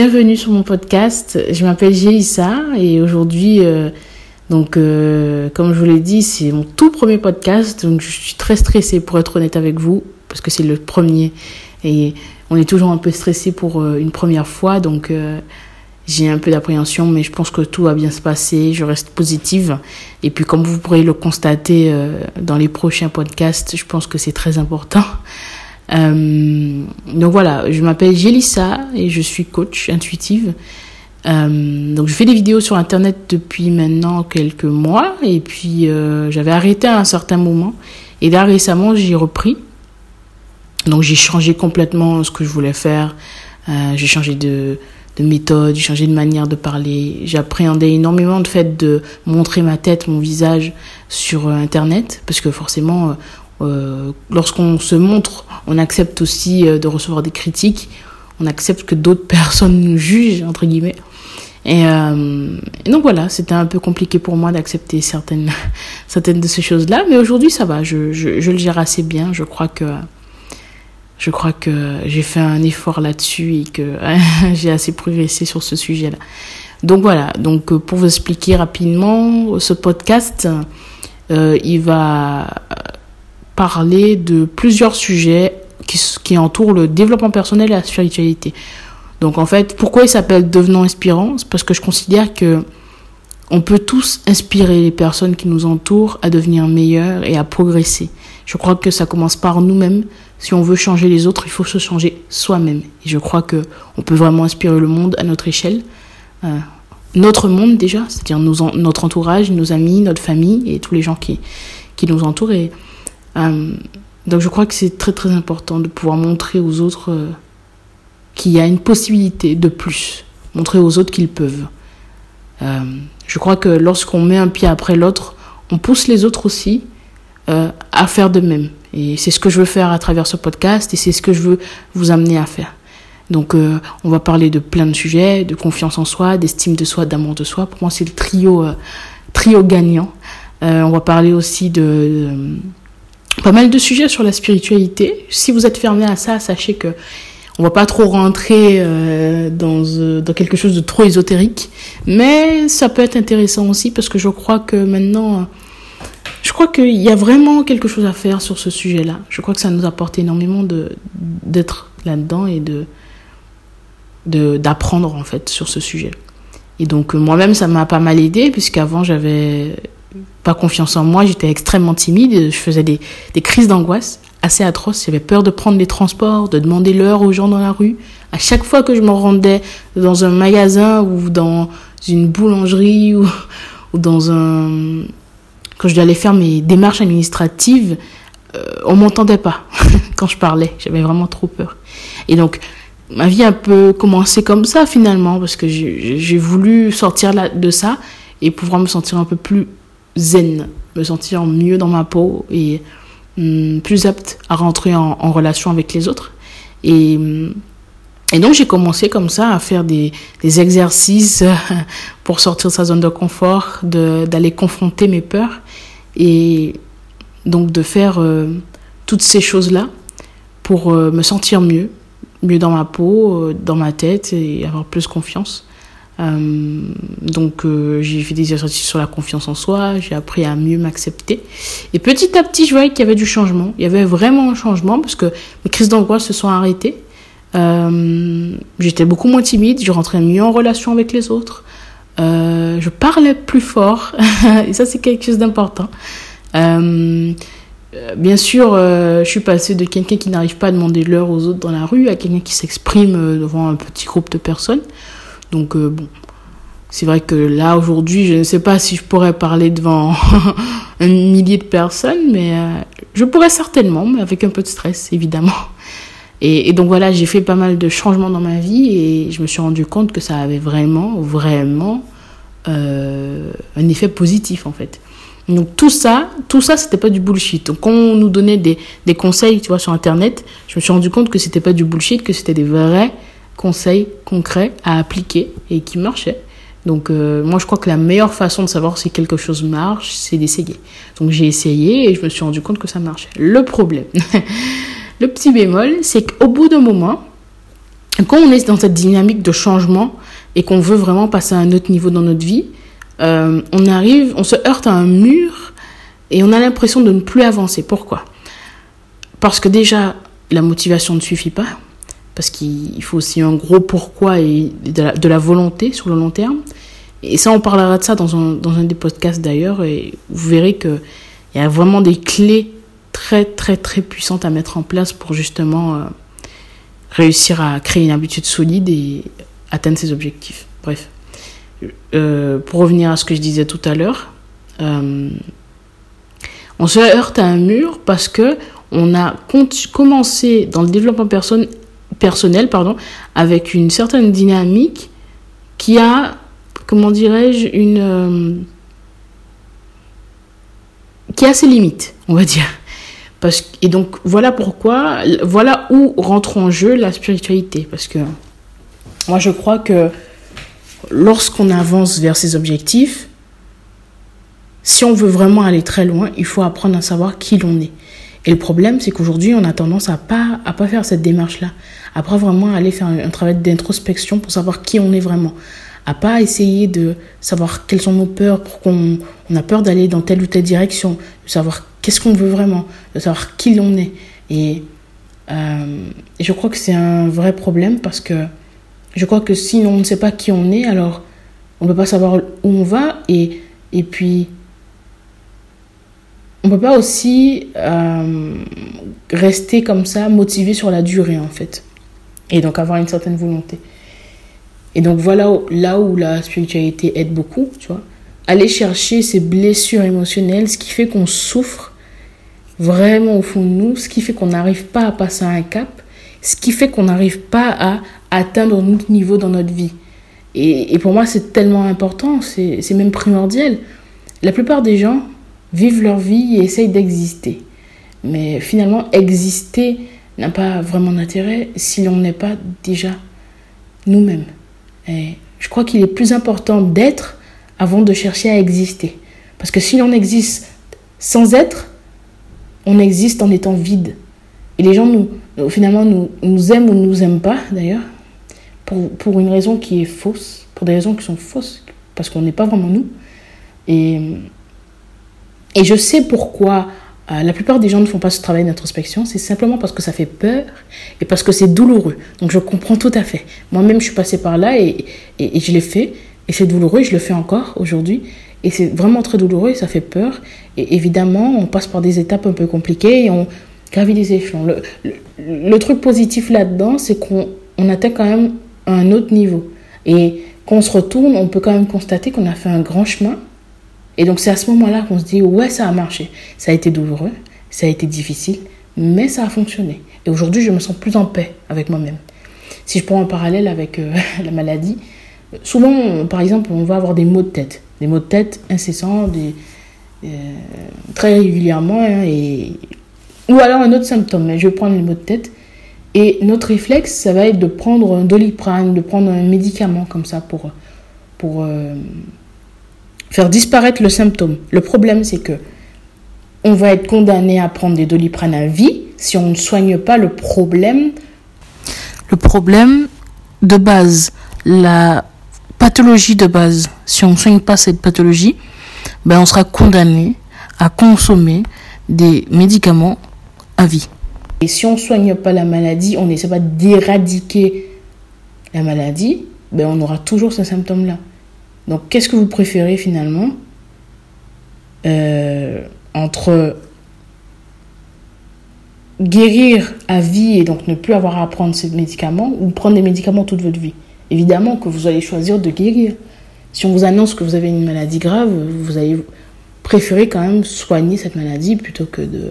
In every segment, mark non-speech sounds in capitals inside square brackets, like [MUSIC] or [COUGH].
bienvenue sur mon podcast. Je m'appelle Gélissa et aujourd'hui, euh, donc euh, comme je vous l'ai dit, c'est mon tout premier podcast, donc je suis très stressée pour être honnête avec vous parce que c'est le premier et on est toujours un peu stressé pour euh, une première fois, donc j'ai un peu d'appréhension, mais je pense que tout va bien se passer. Je reste positive et puis comme vous pourrez le constater dans les prochains podcasts, je pense que c'est très important. Euh, donc voilà, je m'appelle Jelissa et je suis coach intuitive. Euh, donc je fais des vidéos sur internet depuis maintenant quelques mois et puis euh, j'avais arrêté à un certain moment et là récemment j'ai repris. Donc j'ai changé complètement ce que je voulais faire. J'ai changé de, de méthode, j'ai changé de manière de parler. J'appréhendais énormément le fait de montrer ma tête, mon visage sur internet parce que forcément euh, lorsqu'on se montre, on accepte aussi euh, de recevoir des critiques, on accepte que d'autres [LAUGHS] personnes nous jugent, entre guillemets. Et, euh, et donc voilà, c'était un peu compliqué pour moi d'accepter certaines, [LAUGHS] certaines de ces choses-là, mais aujourd'hui ça va, je, le gère assez bien, je crois que, je crois que j'ai fait un effort là-dessus et que [LAUGHS] j'ai assez progressé sur ce sujet-là. Donc voilà, donc pour vous expliquer rapidement, ce podcast, il va parler de plusieurs sujets qui, entourent le développement personnel et la spiritualité. Donc en fait, pourquoi il s'appelle Devenant inspirant? C'est parce que je considère que on peut tous inspirer les personnes qui nous entourent à devenir meilleures et à progresser. Je crois que ça commence par nous-mêmes. Si on veut changer les autres, il faut se changer soi-même. Et je crois que on peut vraiment inspirer le monde à notre échelle. Euh, notre monde déjà, c'est-à-dire notre entourage, nos amis, notre famille et tous les gens qui, nous entourent. Euh, donc je crois que c'est très très important de pouvoir montrer aux autres euh, qu'il y a une possibilité de plus, montrer aux autres qu'ils peuvent. Euh, je crois que lorsqu'on met un pied après l'autre, on pousse les autres aussi à faire de même. Et c'est ce que je veux faire à travers ce podcast et c'est ce que je veux vous amener à faire. Donc on va parler de plein de sujets, de confiance en soi, d'estime de soi, d'amour de soi. Pour moi c'est le trio, trio gagnant. on va parler aussi de pas mal de sujets sur la spiritualité. Si vous êtes fermé à ça, sachez que on va pas trop rentrer euh, dans, euh, dans quelque chose de trop ésotérique, mais ça peut être intéressant aussi parce que je crois que maintenant, je crois qu'il y a vraiment quelque chose à faire sur ce sujet-là. Je crois que ça nous apporte énormément de d'être là-dedans et de d'apprendre en fait sur ce sujet. Et donc euh, moi-même ça m'a pas mal aidé puisqu'avant j'avais pas confiance en moi, j'étais extrêmement timide, je faisais des, des crises d'angoisse assez atroces, j'avais peur de prendre les transports, de demander l'heure aux gens dans la rue. À chaque fois que je me rendais dans un magasin ou dans une boulangerie [LAUGHS] ou, ou dans un... Quand je devais aller faire mes démarches administratives, euh, on m'entendait pas [LAUGHS] quand je parlais, j'avais vraiment trop peur. Et donc, ma vie a un peu commencé comme ça finalement, parce que j'ai voulu sortir de ça et pouvoir me sentir un peu plus zen, me sentir mieux dans ma peau et hum, plus apte à rentrer en, relation avec les autres. Et, hum, et donc j'ai commencé comme ça à faire des, des exercices [LAUGHS] pour sortir de sa zone de confort, d'aller confronter mes peurs et donc de faire euh, toutes ces choses-là pour euh, me sentir mieux, mieux dans ma peau, euh, dans ma tête et avoir plus confiance. Euh, donc euh, j'ai fait des exercices sur la confiance en soi, j'ai appris à mieux m'accepter. Et petit à petit, je voyais qu'il y avait du changement. Il y avait vraiment un changement parce que mes crises d'angoisse se sont arrêtées. Euh, j'étais beaucoup moins timide, je rentrais mieux en relation avec les autres. Je parlais plus fort [LAUGHS] et ça c'est quelque chose d'important. Bien sûr, je suis passée de quelqu'un qui n'arrive pas à demander l'heure aux autres dans la rue à quelqu'un qui s'exprime devant un petit groupe de personnes. Donc euh, bon, c'est vrai que là aujourd'hui, je ne sais pas si je pourrais parler devant [LAUGHS] un millier de personnes, mais euh, je pourrais certainement, mais avec un peu de stress évidemment. Et, donc voilà, j'ai fait pas mal de changements dans ma vie et je me suis rendu compte que ça avait vraiment, vraiment euh, un effet positif en fait. Donc tout ça, tout ça, c'était pas du bullshit. Donc quand on nous donnait des, des conseils, tu vois, sur Internet, je me suis rendu compte que c'était pas du bullshit, que c'était des vrais conseils concrets à appliquer et qui marchaient. Donc euh, moi je crois que la meilleure façon de savoir si quelque chose marche, c'est d'essayer. Donc j'ai essayé et je me suis rendu compte que ça marchait. Le problème, [LAUGHS] le petit bémol, c'est qu'au bout d'un moment, quand on est dans cette dynamique de changement et qu'on veut vraiment passer à un autre niveau dans notre vie, euh, on arrive, on se heurte à un mur et on a l'impression de ne plus avancer. Pourquoi? Parce que déjà, la motivation ne suffit pas, parce qu'il faut aussi un gros pourquoi et de la, volonté sur le long terme. Et ça, on parlera de ça dans un, des podcasts d'ailleurs, et vous verrez qu'il y a vraiment des clés très, très, très puissantes à mettre en place pour justement euh, réussir à créer une habitude solide et atteindre ses objectifs. Bref. Euh, pour revenir à ce que je disais tout à l'heure, euh, on se heurte à un mur parce que on a commencé dans le développement personnel pardon, avec une certaine dynamique qui a, comment dirais-je, une. Euh, qui a ses limites, on va dire. Parce, et donc, voilà pourquoi, voilà où rentre en jeu la spiritualité. Parce que moi, je crois que lorsqu'on avance vers ses objectifs, si on veut vraiment aller très loin, il faut apprendre à savoir qui l'on est. Et le problème, c'est qu'aujourd'hui, on a tendance à pas à pas faire cette démarche-là, à pas vraiment aller faire un, travail d'introspection pour savoir qui on est vraiment, à pas essayer de savoir quelles sont nos peurs, pour qu'on on a peur d'aller dans telle ou telle direction, de savoir qu'est-ce qu'on veut vraiment, de savoir qui l'on est. Et, euh, je crois que c'est un vrai problème parce que je crois que si on ne sait pas qui on est, alors on ne peut pas savoir où on va et, et puis on peut pas aussi euh, rester comme ça motivé sur la durée en fait et donc avoir une certaine volonté. Et donc voilà là où la spiritualité aide beaucoup, tu vois. Aller chercher ces blessures émotionnelles, ce qui fait qu'on souffre vraiment au fond de nous, ce qui fait qu'on n'arrive pas à passer un cap, ce qui fait qu'on n'arrive pas à atteindre notre niveau dans notre vie. Et, et pour moi, c'est tellement important, c'est même primordial. La plupart des gens vivent leur vie et essayent d'exister. Mais finalement, exister n'a pas vraiment d'intérêt si l'on n'est pas déjà nous-mêmes. Et je crois qu'il est plus important d'être avant de chercher à exister. Parce que si l'on existe sans être, on existe en étant vide. Et les gens, nous, finalement, nous, nous aiment ou ne nous aiment pas, d'ailleurs, pour, pour une raison qui est fausse, pour des raisons qui sont fausses, parce qu'on n'est pas vraiment nous. Et, et je sais pourquoi euh, la plupart des gens ne font pas ce travail d'introspection, c'est simplement parce que ça fait peur et parce que c'est douloureux. Donc je comprends tout à fait. Moi-même, je suis passée par là et, et, je l'ai fait. Et c'est douloureux, je le fais encore aujourd'hui. Et c'est vraiment très douloureux et ça fait peur. Et évidemment, on passe par des étapes un peu compliquées et on gravit des échelons. Le, le, truc positif là-dedans, c'est qu'on on atteint quand même un autre niveau. Et quand on se retourne, on peut quand même constater qu'on a fait un grand chemin. Et donc c'est à ce moment-là qu'on se dit, ouais, ça a marché. Ça a été douloureux, ça a été difficile, mais ça a fonctionné. Et aujourd'hui, je me sens plus en paix avec moi-même. Si je prends un parallèle avec euh, [LAUGHS] la maladie, souvent, par exemple, on va avoir des maux de tête des maux de tête incessants, euh, très régulièrement, hein, et, ou alors un autre symptôme. Je vais prendre les maux de tête. Et notre réflexe, ça va être de prendre un doliprane, de prendre un médicament comme ça pour, pour euh, faire disparaître le symptôme. Le problème, c'est que on va être condamné à prendre des doliprane à vie si on ne soigne pas le problème. Le problème de base, la pathologie de base, si on ne soigne pas cette pathologie, ben on sera condamné à consommer des médicaments à vie. Et si on ne soigne pas la maladie, on n'essaie pas d'éradiquer la maladie, ben on aura toujours ces symptômes-là. Donc qu'est-ce que vous préférez finalement? Euh, entre guérir à vie et donc ne plus avoir à prendre ces médicaments ou prendre des médicaments toute votre vie? Évidemment que vous allez choisir de guérir. Si on vous annonce que vous avez une maladie grave, vous allez préférer quand même soigner cette maladie plutôt que de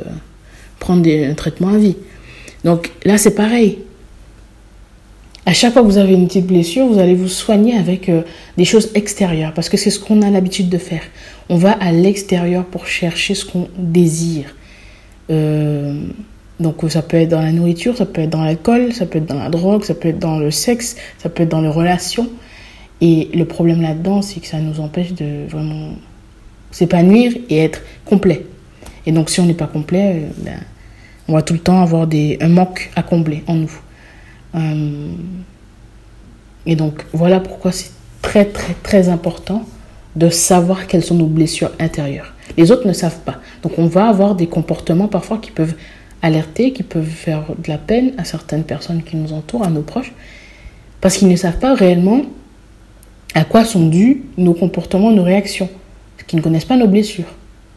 prendre des, un traitement à vie. Donc là, c'est pareil. À chaque fois que vous avez une petite blessure, vous allez vous soigner avec euh, des choses extérieures parce que c'est ce qu'on a l'habitude de faire. On va à l'extérieur pour chercher ce qu'on désire. Euh, donc ça peut être dans la nourriture, ça peut être dans l'alcool, ça peut être dans la drogue, ça peut être dans le sexe, ça peut être dans les relations. Et le problème là-dedans, c'est que ça nous empêche de vraiment s'épanouir et être complet. Et donc si on n'est pas complet, euh, ben, on va tout le temps avoir des, un manque à combler en nous. Euh, Et donc voilà pourquoi c'est très très très important de savoir quelles sont nos blessures intérieures. Les autres ne savent pas. Donc on va avoir des comportements parfois qui peuvent alerter, qui peuvent faire de la peine à certaines personnes qui nous entourent, à nos proches, parce qu'ils ne savent pas réellement à quoi sont dus nos comportements, nos réactions, parce qu'ils ne connaissent pas nos blessures.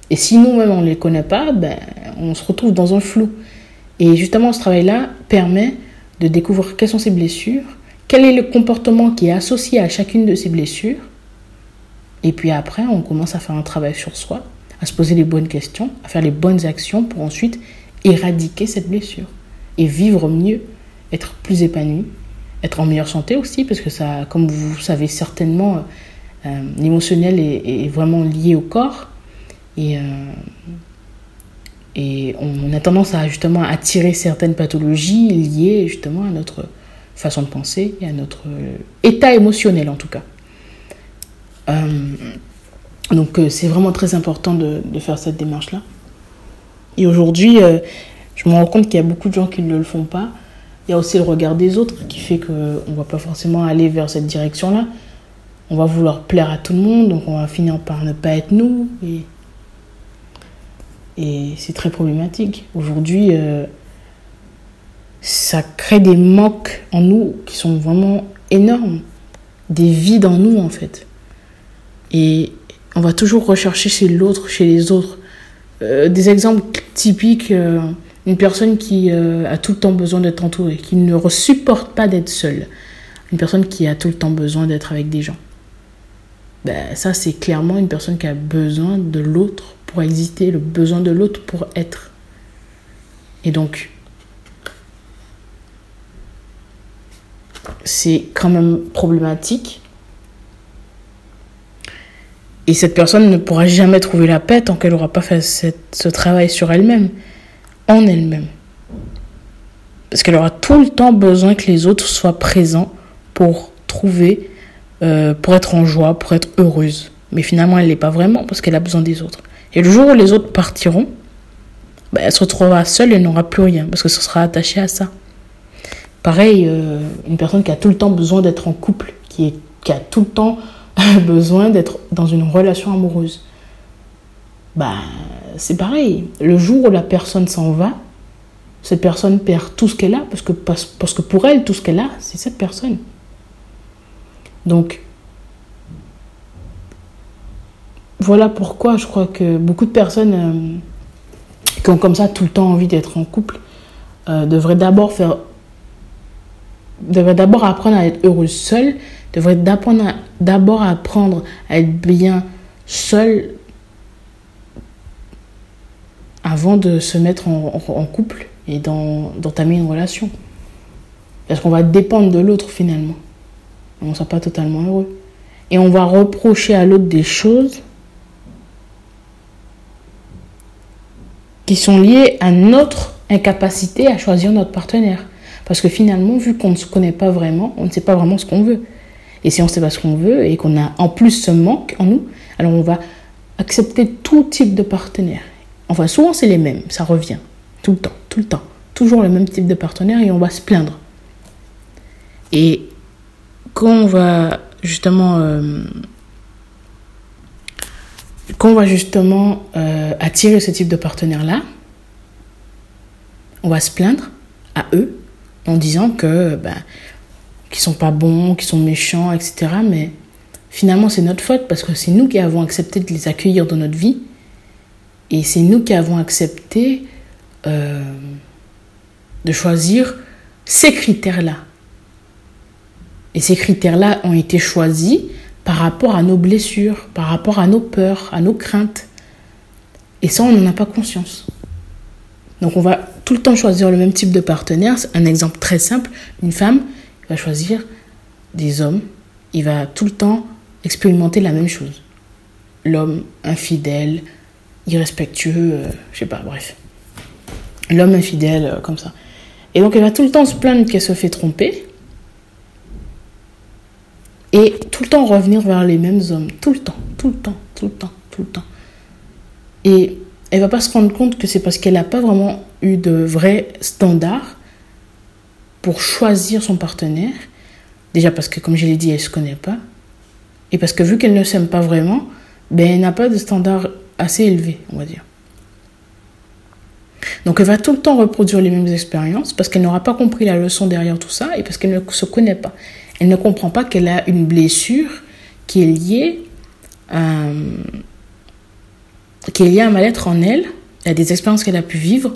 Et si nous-mêmes on ne les connaît pas, ben, on se retrouve dans un flou. Et justement, ce travail-là permet de découvrir quelles sont ces blessures, quel est le comportement qui est associé à chacune de ces blessures. Et puis après, on commence à faire un travail sur soi, à se poser les bonnes questions, à faire les bonnes actions pour ensuite éradiquer cette blessure et vivre mieux, être plus épanoui, être en meilleure santé aussi, parce que ça, comme vous savez certainement, euh, l'émotionnel est, vraiment lié au corps. Et, euh, et on a tendance à justement attirer certaines pathologies liées justement à notre façon de penser et à notre état émotionnel en tout cas. Euh, donc c'est vraiment très important de, faire cette démarche-là. Et aujourd'hui, je me rends compte qu'il y a beaucoup de gens qui ne le font pas. Il y a aussi le regard des autres qui fait qu'on ne va pas forcément aller vers cette direction-là. On va vouloir plaire à tout le monde, donc on va finir par ne pas être nous. Et c'est très problématique. Aujourd'hui, euh, ça crée des manques en nous qui sont vraiment énormes. Des vides en nous, en fait. Et on va toujours rechercher chez l'autre, chez les autres. Euh, des exemples typiques. Euh, une personne qui a tout le temps besoin d'être entourée, qui ne supporte pas d'être seule. Une personne qui a tout le temps besoin d'être avec des gens. Ben, ça, c'est clairement une personne qui a besoin de l'autre pour exister, le besoin de l'autre pour être. Et donc, c'est quand même problématique. Et cette personne ne pourra jamais trouver la paix tant qu'elle n'aura pas fait ce travail sur elle-même en elle-même. Parce qu'elle aura tout le temps besoin que les autres soient présents pour trouver, euh, pour être en joie, pour être heureuse. Mais finalement, elle n'est pas vraiment parce qu'elle a besoin des autres. Et le jour où les autres partiront, ben, elle se retrouvera seule et n'aura plus rien parce que ce sera attaché à ça. Pareil, euh, une personne qui a tout le temps besoin d'être en couple, qui, a tout le temps [LAUGHS] besoin d'être dans une relation amoureuse. Ben, c'est pareil. Le jour où la personne s'en va, cette personne perd tout ce qu'elle a, parce que, parce, que pour elle, tout ce qu'elle a, c'est cette personne. Donc, voilà pourquoi je crois que beaucoup de personnes euh, qui ont comme ça tout le temps envie d'être en couple euh, devraient d'abord faire devraient d'abord apprendre à être heureuses seules, devraient d'abord apprendre à être bien seules avant de se mettre en, couple et d'entamer une relation. Parce qu'on va dépendre de l'autre finalement. On ne sera pas totalement heureux. Et on va reprocher à l'autre des choses qui sont liées à notre incapacité à choisir notre partenaire. Parce que finalement, vu qu'on ne se connaît pas vraiment, on ne sait pas vraiment ce qu'on veut. Et si on ne sait pas ce qu'on veut et qu'on a en plus ce manque en nous, alors on va accepter tout type de partenaire. Enfin, souvent, c'est les mêmes, ça revient. Tout le temps, tout le temps. Toujours le même type de partenaire et on va se plaindre. Et quand on va justement. Euh, quand on va justement euh, attirer ce type de partenaire-là, on va se plaindre à eux en disant que ben, qu'ils sont pas bons, qu'ils sont méchants, etc. Mais finalement, c'est notre faute parce que c'est nous qui avons accepté de les accueillir dans notre vie et c'est nous qui avons accepté euh, de choisir ces critères-là. Et ces critères-là ont été choisis par rapport à nos blessures, par rapport à nos peurs, à nos craintes. Et ça, on n'en a pas conscience. Donc on va tout le temps choisir le même type de partenaire. Un exemple très simple, une femme va choisir des hommes. Il va tout le temps expérimenter la même chose. L'homme infidèle, irrespectueux, euh, je sais pas, bref. L'homme infidèle, euh, comme ça. Et donc elle va tout le temps se plaindre qu'elle se fait tromper. Et tout le temps revenir vers les mêmes hommes. Tout le temps, tout le temps, tout le temps, tout le temps. Et elle va pas se rendre compte que c'est parce qu'elle n'a pas vraiment eu de vrais standards pour choisir son partenaire Déjà parce que, comme je l'ai dit, elle ne se connaît pas. Et parce que vu qu'elle ne s'aime pas vraiment, ben, elle n'a pas de standard assez élevé, on va dire. Donc elle va tout le temps reproduire les mêmes expériences parce qu'elle n'aura pas compris la leçon derrière tout ça et parce qu'elle ne se connaît pas. Elle ne comprend pas qu'elle a une blessure qui est liée à, qui un mal-être en elle, à des expériences qu'elle a pu vivre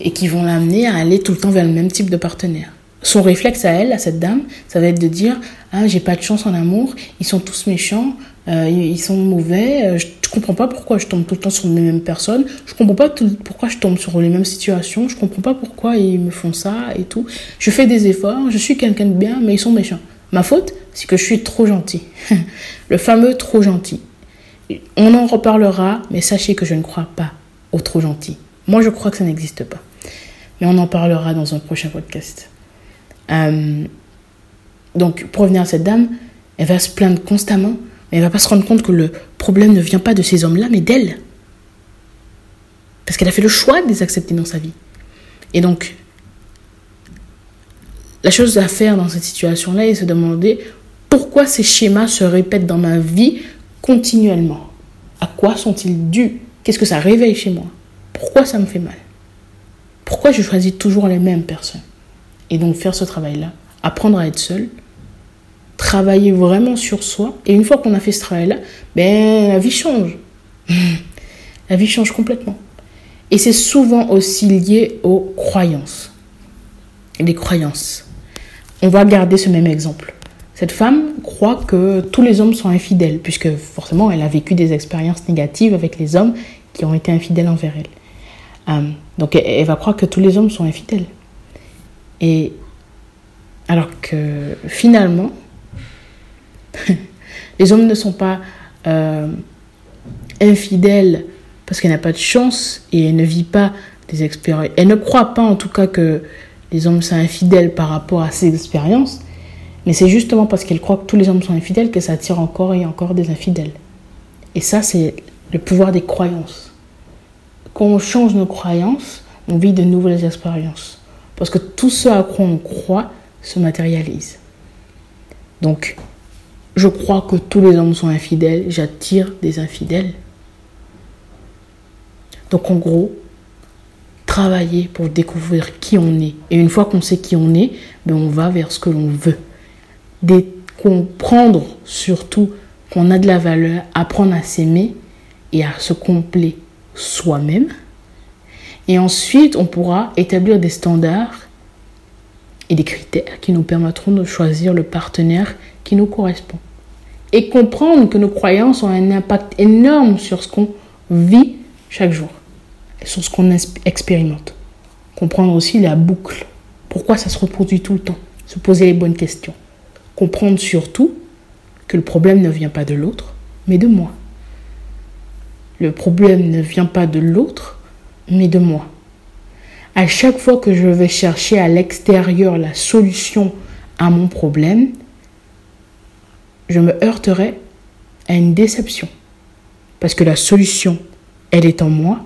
et qui vont l'amener à aller tout le temps vers le même type de partenaire. Son réflexe à elle, à cette dame, ça va être de dire Ah, j'ai pas de chance en amour, ils sont tous méchants, euh, ils sont mauvais, euh, je ne comprends pas pourquoi je tombe tout le temps sur les mêmes personnes, je comprends pas pourquoi je tombe sur les mêmes situations, je comprends pas pourquoi ils me font ça et tout. Je fais des efforts, je suis quelqu'un de bien, mais ils sont méchants. Ma faute, c'est que je suis trop gentil. [LAUGHS] le fameux trop gentil. On en reparlera, mais sachez que je ne crois pas au trop gentil. Moi, je crois que ça n'existe pas. Mais on en parlera dans un prochain podcast. Euh, donc, pour revenir à cette dame, elle va se plaindre constamment, mais elle va pas se rendre compte que le problème ne vient pas de ces hommes-là, mais d'elle. Parce qu'elle a fait le choix de les accepter dans sa vie. Et donc, la chose à faire dans cette situation-là est de se demander pourquoi ces schémas se répètent dans ma vie continuellement. À quoi sont-ils dus? Qu'est-ce que ça réveille chez moi? Pourquoi ça me fait mal? Pourquoi je choisis toujours les mêmes personnes? Et donc faire ce travail-là, apprendre à être seul, travailler vraiment sur soi. Et une fois qu'on a fait ce travail-là, ben, la vie change. [LAUGHS] la vie change complètement. Et c'est souvent aussi lié aux croyances. Les croyances. On va garder ce même exemple. Cette femme croit que tous les hommes sont infidèles, puisque forcément elle a vécu des expériences négatives avec les hommes qui ont été infidèles envers elle. Euh, donc elle, va croire que tous les hommes sont infidèles. Et alors que finalement, [LAUGHS] les hommes ne sont pas euh, infidèles parce qu'elle n'a pas de chance et elle ne vit pas des expériences. Elle ne croit pas en tout cas que les hommes sont infidèles par rapport à ses expériences, mais c'est justement parce qu'elle croit que tous les hommes sont infidèles que ça attire encore et encore des infidèles. Et ça, c'est le pouvoir des croyances. Quand on change nos croyances, on vit de nouvelles expériences. Parce que tout ce à quoi on croit se matérialise. Donc, je crois que tous les hommes sont infidèles, j'attire des infidèles. Donc en gros, travailler pour découvrir qui on est. Et une fois qu'on sait qui on est, ben on va vers ce que l'on veut. comprendre surtout qu'on a de la valeur, apprendre à s'aimer et à se combler soi-même. Et ensuite, on pourra établir des standards et des critères qui nous permettront de choisir le partenaire qui nous correspond. Et comprendre que nos croyances ont un impact énorme sur ce qu'on vit chaque jour sur ce qu'on expérimente. Comprendre aussi la boucle. Pourquoi ça se reproduit tout le temps? Se poser les bonnes questions. Comprendre surtout que le problème ne vient pas de l'autre, mais de moi. Le problème ne vient pas de l'autre, mais de moi. À chaque fois que je vais chercher à l'extérieur la solution à mon problème, je me heurterai à une déception. Parce que la solution, elle est en moi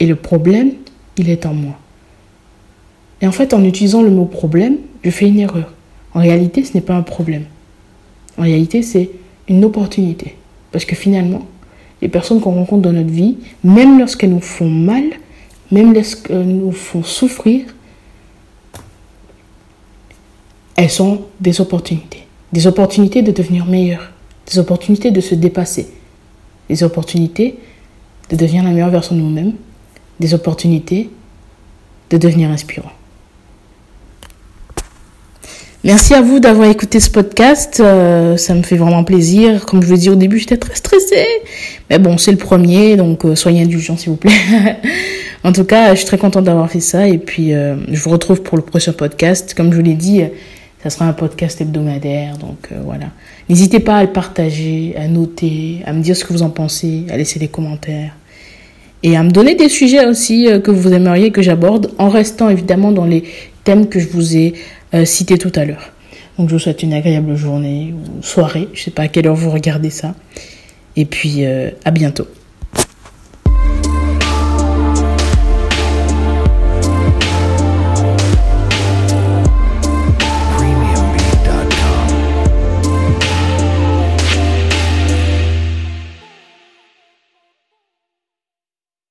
et le problème, il est en moi. Et en fait, en utilisant le mot problème, je fais une erreur. En réalité, ce n'est pas un problème. En réalité, c'est une opportunité. Parce que finalement, les personnes qu'on rencontre dans notre vie, même lorsqu'elles nous font mal, même lorsqu'elles nous font souffrir, elles sont des opportunités. Des opportunités de devenir meilleur, des opportunités de se dépasser, des opportunités de devenir la meilleure version de nous-mêmes, des opportunités de devenir inspirant. Merci à vous d'avoir écouté ce podcast. Euh, ça me fait vraiment plaisir. Comme je vous dit au début, j'étais très stressée. Mais bon, c'est le premier, donc euh, soyez indulgents s'il vous plaît. [LAUGHS] en tout cas, je suis très contente d'avoir fait ça. Et puis, euh, je vous retrouve pour le prochain podcast. Comme je vous l'ai dit, ça sera un podcast hebdomadaire. Donc voilà. N'hésitez pas à le partager, à noter, à me dire ce que vous en pensez, à laisser des commentaires et à me donner des sujets aussi que vous aimeriez que j'aborde en restant évidemment dans les thèmes que je vous ai euh, cités tout à l'heure. Donc je vous souhaite une agréable journée ou soirée, je sais pas à quelle heure vous regardez ça. Et puis euh, à bientôt.